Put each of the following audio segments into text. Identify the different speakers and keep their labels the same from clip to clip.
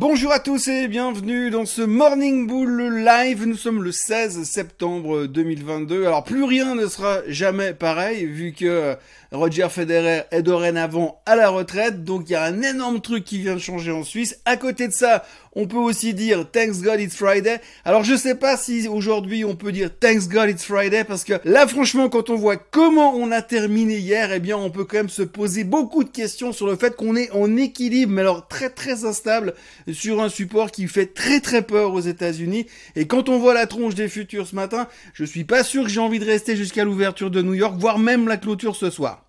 Speaker 1: Bonjour à tous et bienvenue dans ce Morning Bull Live. Nous sommes le 16 septembre 2022. Alors plus rien ne sera jamais pareil vu que Roger Federer est dorénavant à la retraite. Donc il y a un énorme truc qui vient de changer en Suisse. À côté de ça, on peut aussi dire Thanks God It's Friday. Alors je sais pas si aujourd'hui on peut dire Thanks God It's Friday parce que là franchement quand on voit comment on a terminé hier, eh bien on peut quand même se poser beaucoup de questions sur le fait qu'on est en équilibre mais alors très très instable sur un support qui fait très très peur aux États-Unis. Et quand on voit la tronche des futurs ce matin, je suis pas sûr que j'ai envie de rester jusqu'à l'ouverture de New York, voire même la clôture ce soir.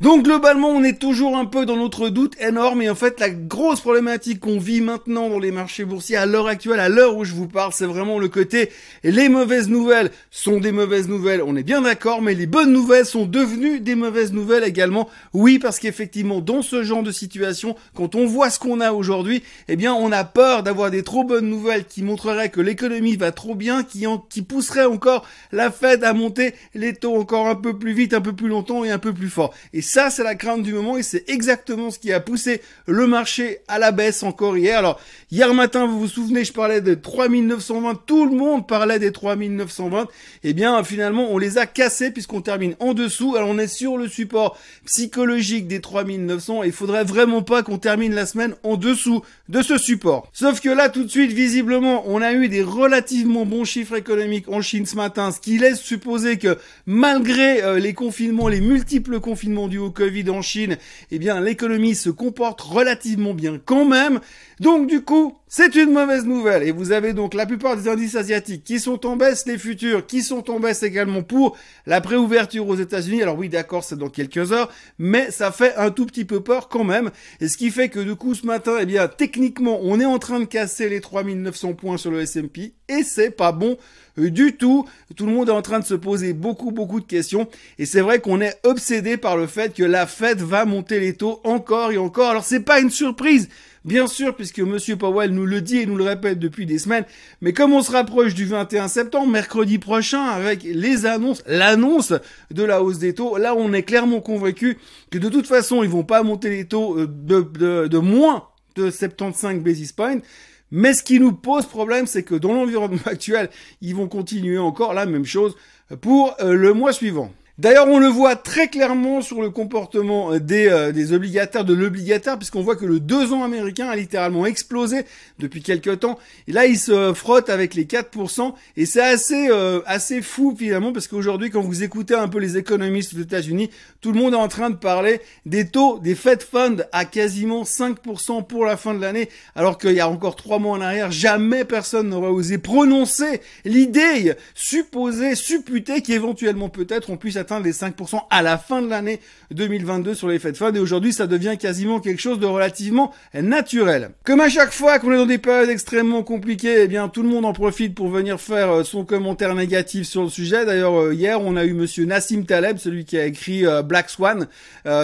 Speaker 1: Donc globalement, on est toujours un peu dans notre doute énorme et en fait la grosse problématique qu'on vit maintenant dans les marchés boursiers à l'heure actuelle, à l'heure où je vous parle, c'est vraiment le côté les mauvaises nouvelles sont des mauvaises nouvelles, on est bien d'accord, mais les bonnes nouvelles sont devenues des mauvaises nouvelles également. Oui, parce qu'effectivement, dans ce genre de situation, quand on voit ce qu'on a aujourd'hui, eh bien on a peur d'avoir des trop bonnes nouvelles qui montreraient que l'économie va trop bien, qui, en, qui pousseraient encore la Fed à monter les taux encore un peu plus vite, un peu plus longtemps et un peu plus fort. Ça, c'est la crainte du moment et c'est exactement ce qui a poussé le marché à la baisse encore hier. Alors, hier matin, vous vous souvenez, je parlais de 3920, tout le monde parlait des 3920. Eh bien, finalement, on les a cassés puisqu'on termine en dessous. Alors, on est sur le support psychologique des 3900 et il faudrait vraiment pas qu'on termine la semaine en dessous de ce support. Sauf que là, tout de suite, visiblement, on a eu des relativement bons chiffres économiques en Chine ce matin, ce qui laisse supposer que malgré euh, les confinements, les multiples confinements du au Covid en Chine, eh bien l'économie se comporte relativement bien quand même. Donc du coup, c'est une mauvaise nouvelle. Et vous avez donc la plupart des indices asiatiques qui sont en baisse, les futurs qui sont en baisse également pour la préouverture aux États-Unis. Alors oui, d'accord, c'est dans quelques heures, mais ça fait un tout petit peu peur quand même. Et ce qui fait que du coup, ce matin, eh bien, techniquement, on est en train de casser les 3900 points sur le S&P et c'est pas bon du tout. Tout le monde est en train de se poser beaucoup, beaucoup de questions. Et c'est vrai qu'on est obsédé par le fait que la Fed va monter les taux encore et encore. Alors c'est pas une surprise. Bien sûr, puisque Monsieur Powell nous le dit et nous le répète depuis des semaines, mais comme on se rapproche du 21 septembre, mercredi prochain, avec les annonces, l'annonce de la hausse des taux, là on est clairement convaincu que de toute façon ils vont pas monter les taux euh, de, de, de moins de 75 basis points. Mais ce qui nous pose problème, c'est que dans l'environnement actuel, ils vont continuer encore la même chose pour euh, le mois suivant. D'ailleurs, on le voit très clairement sur le comportement des, euh, des obligataires, de l'obligataire, puisqu'on voit que le 2 ans américain a littéralement explosé depuis quelques temps. Et là, il se frotte avec les 4%. Et c'est assez, euh, assez fou finalement, parce qu'aujourd'hui, quand vous écoutez un peu les économistes aux États-Unis, tout le monde est en train de parler des taux des Fed Funds à quasiment 5% pour la fin de l'année, alors qu'il y a encore trois mois en arrière, jamais personne n'aurait osé prononcer l'idée supposée, supputée qu'éventuellement peut-être on puisse atteindre les 5% à la fin de l'année 2022 sur les Fed Funds et aujourd'hui ça devient quasiment quelque chose de relativement naturel. Comme à chaque fois qu'on est dans des périodes extrêmement compliquées, eh bien tout le monde en profite pour venir faire euh, son commentaire négatif sur le sujet. D'ailleurs euh, hier on a eu monsieur Nassim Taleb, celui qui a écrit euh, Black Swan,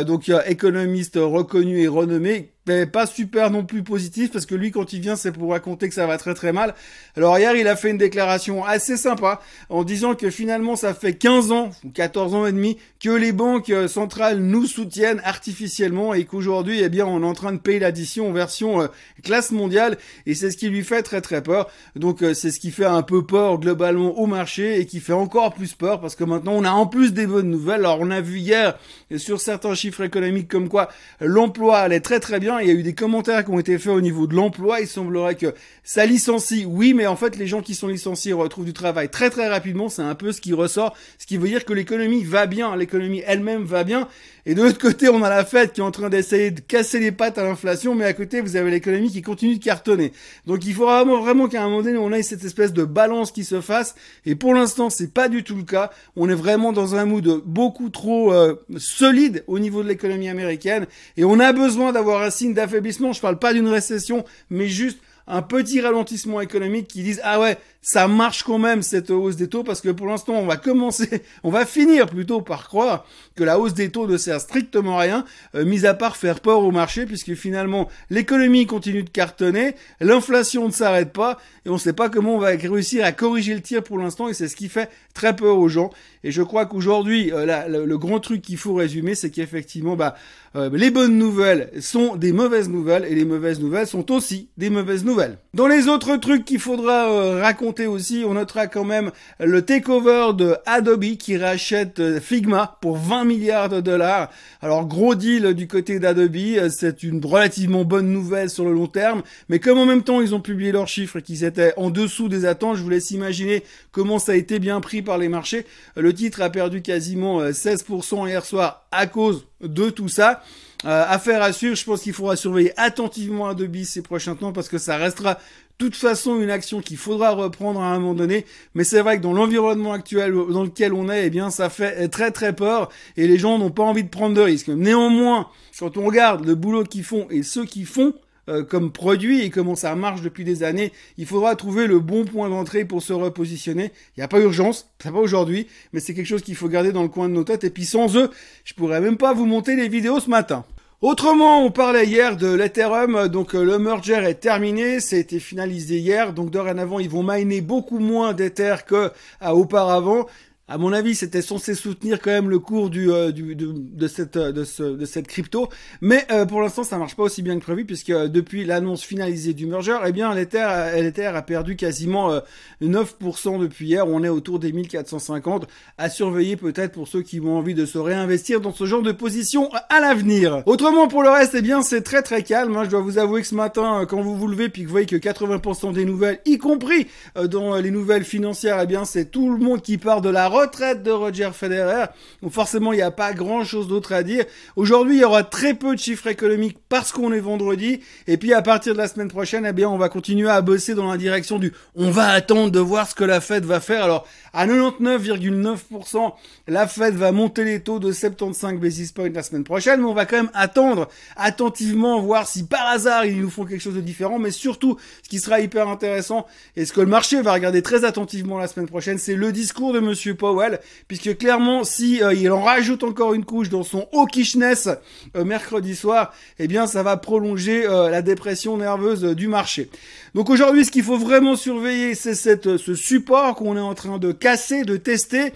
Speaker 1: donc économiste reconnu et renommé mais pas super non plus positif parce que lui quand il vient c'est pour raconter que ça va très très mal. Alors hier il a fait une déclaration assez sympa en disant que finalement ça fait 15 ans ou 14 ans et demi que les banques euh, centrales nous soutiennent artificiellement et qu'aujourd'hui eh bien on est en train de payer l'addition en version euh, classe mondiale et c'est ce qui lui fait très très peur. Donc euh, c'est ce qui fait un peu peur globalement au marché et qui fait encore plus peur parce que maintenant on a en plus des bonnes nouvelles. Alors on a vu hier sur certains chiffres économiques comme quoi l'emploi allait très très bien il y a eu des commentaires qui ont été faits au niveau de l'emploi. Il semblerait que ça licencie, oui, mais en fait, les gens qui sont licenciés retrouvent du travail très très rapidement. C'est un peu ce qui ressort, ce qui veut dire que l'économie va bien, l'économie elle-même va bien. Et de l'autre côté, on a la Fed qui est en train d'essayer de casser les pattes à l'inflation, mais à côté, vous avez l'économie qui continue de cartonner. Donc il faut vraiment, qu'à un moment donné, on ait cette espèce de balance qui se fasse. Et pour l'instant, c'est pas du tout le cas. On est vraiment dans un mood beaucoup trop euh, solide au niveau de l'économie américaine. Et on a besoin d'avoir un d'affaiblissement. Je parle pas d'une récession, mais juste un petit ralentissement économique qui disent ah ouais ça marche quand même cette hausse des taux parce que pour l'instant, on va commencer, on va finir plutôt par croire que la hausse des taux ne sert strictement à rien, euh, mis à part faire peur au marché puisque finalement l'économie continue de cartonner, l'inflation ne s'arrête pas et on ne sait pas comment on va réussir à corriger le tir pour l'instant et c'est ce qui fait très peur aux gens. Et je crois qu'aujourd'hui, euh, le, grand truc qu'il faut résumer, c'est qu'effectivement, bah, euh, les bonnes nouvelles sont des mauvaises nouvelles et les mauvaises nouvelles sont aussi des mauvaises nouvelles. Dans les autres trucs qu'il faudra euh, aussi, on notera quand même le takeover de Adobe qui rachète Figma pour 20 milliards de dollars. Alors gros deal du côté d'Adobe, c'est une relativement bonne nouvelle sur le long terme, mais comme en même temps ils ont publié leurs chiffres qu'ils étaient en dessous des attentes, je vous laisse imaginer comment ça a été bien pris par les marchés. Le titre a perdu quasiment 16% euh, hier soir à cause de tout ça. Euh, affaire à suivre, je pense qu'il faudra surveiller attentivement Adobe ces prochains temps parce que ça restera toute façon une action qu'il faudra reprendre à un moment donné. Mais c'est vrai que dans l'environnement actuel dans lequel on est, eh bien ça fait très très peur et les gens n'ont pas envie de prendre de risques. Néanmoins, quand on regarde le boulot qu'ils font et ceux qui font, euh, comme produit et comment ça marche depuis des années. Il faudra trouver le bon point d'entrée pour se repositionner. Il n'y a pas urgence, c'est pas aujourd'hui, mais c'est quelque chose qu'il faut garder dans le coin de nos têtes. Et puis sans eux, je pourrais même pas vous monter les vidéos ce matin. Autrement, on parlait hier de l'Ethereum, donc euh, le merger est terminé, ça a été finalisé hier, donc dorénavant ils vont miner beaucoup moins d'Ether que auparavant. À mon avis, c'était censé soutenir quand même le cours du, euh, du de, cette de, ce, de cette crypto, mais euh, pour l'instant, ça marche pas aussi bien que prévu puisque euh, depuis l'annonce finalisée du merger, eh bien l'Ether l'Ether a perdu quasiment 9% depuis hier. On est autour des 1450. À surveiller peut-être pour ceux qui ont envie de se réinvestir dans ce genre de position à l'avenir. Autrement, pour le reste, eh bien c'est très très calme. Hein. Je dois vous avouer que ce matin, quand vous vous levez puis que vous voyez que 80% des nouvelles, y compris dans les nouvelles financières, eh bien c'est tout le monde qui part de la retraite de Roger Federer. Donc forcément, il n'y a pas grand chose d'autre à dire. Aujourd'hui, il y aura très peu de chiffres économiques parce qu'on est vendredi. Et puis, à partir de la semaine prochaine, eh bien, on va continuer à bosser dans la direction du on va attendre de voir ce que la Fed va faire. Alors, à 99,9%, la Fed va monter les taux de 75 basis points la semaine prochaine, mais on va quand même attendre attentivement voir si par hasard ils nous font quelque chose de différent, mais surtout, ce qui sera hyper intéressant et ce que le marché va regarder très attentivement la semaine prochaine, c'est le discours de monsieur Powell, puisque clairement, si euh, il en rajoute encore une couche dans son hawkishness euh, mercredi soir, eh bien, ça va prolonger euh, la dépression nerveuse du marché. Donc aujourd'hui, ce qu'il faut vraiment surveiller, c'est cette ce support qu'on est en train de casser, de tester.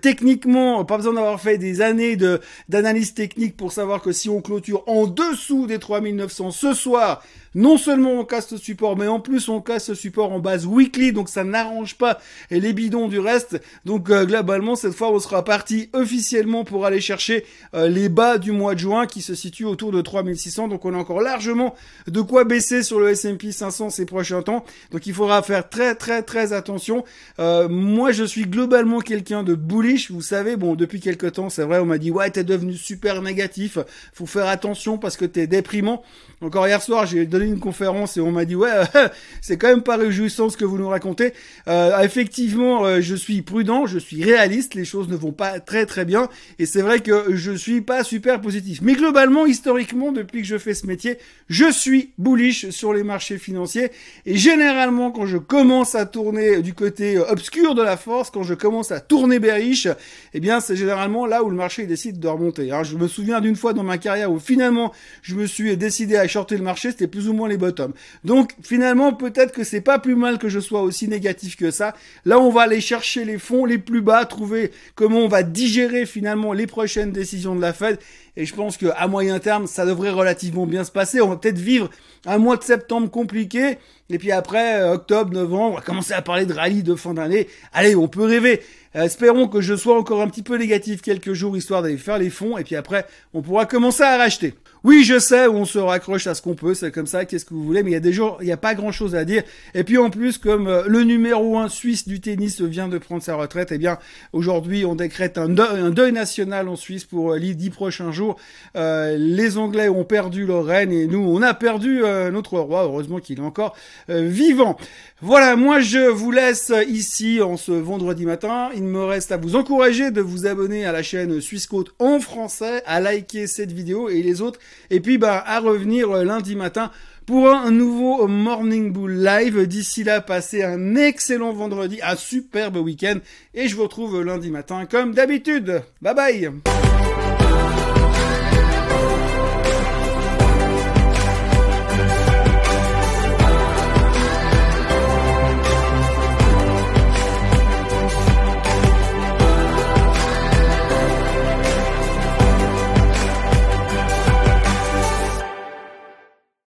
Speaker 1: techniquement, pas besoin d'avoir fait des années de d'analyse technique pour savoir que si on clôture en dessous des 3900 ce soir, non seulement on casse ce support, mais en plus on casse ce support en base weekly, donc ça n'arrange pas les bidons du reste. Donc euh, globalement, cette fois, on sera parti officiellement pour aller chercher euh, les bas du mois de juin qui se situent autour de 3600. Donc on a encore largement de quoi baisser sur le S&P 500 ces prochains temps. Donc il faudra faire très très très attention. Euh, moi, je suis globalement quelqu'un de bullish. Vous savez, bon, depuis quelques temps, c'est vrai, on m'a dit ouais, t'es devenu super négatif. Faut faire attention parce que t'es déprimant. Encore hier soir, j'ai donné une conférence et on m'a dit ouais, c'est quand même pas réjouissant ce que vous nous racontez. Euh, effectivement, euh, je suis prudent, je suis réaliste, les choses ne vont pas très très bien et c'est vrai que je suis pas super positif. Mais globalement, historiquement, depuis que je fais ce métier, je suis bullish sur les marchés financiers et généralement quand je commence à tourner du côté obscur de la force, quand je commence à tourner bearish, eh bien c'est généralement là où le marché décide de remonter. Je me souviens d'une fois dans ma carrière où finalement je me suis décidé à shorter le marché, c'était plus ou moins les bottoms. Donc finalement, peut-être que c'est pas plus mal que je sois aussi négatif que ça. Là, on va aller chercher les fonds les plus bas, trouver comment on va digérer finalement les prochaines décisions de la Fed. Et je pense qu'à moyen terme, ça devrait relativement bien se passer. On va peut-être vivre un mois de septembre compliqué. Et puis après, euh, octobre, novembre, on va commencer à parler de rallye de fin d'année. Allez, on peut rêver. Euh, espérons que je sois encore un petit peu négatif quelques jours, histoire d'aller faire les fonds. Et puis après, on pourra commencer à racheter. Oui, je sais, on se raccroche à ce qu'on peut, c'est comme ça, qu'est-ce que vous voulez, mais il y a des jours, il n'y a pas grand chose à dire. Et puis en plus, comme euh, le numéro un suisse du tennis vient de prendre sa retraite, eh bien, aujourd'hui, on décrète un deuil, national en Suisse pour euh, les dix prochains jours. Euh, les Anglais ont perdu leur reine et nous, on a perdu notre roi, heureusement qu'il est encore vivant. Voilà, moi je vous laisse ici en ce vendredi matin. Il me reste à vous encourager de vous abonner à la chaîne Suisse en français, à liker cette vidéo et les autres et puis bah à revenir euh, lundi matin pour un nouveau Morning Bull Live. D'ici là, passez un excellent vendredi, un superbe week-end et je vous retrouve lundi matin comme d'habitude. Bye bye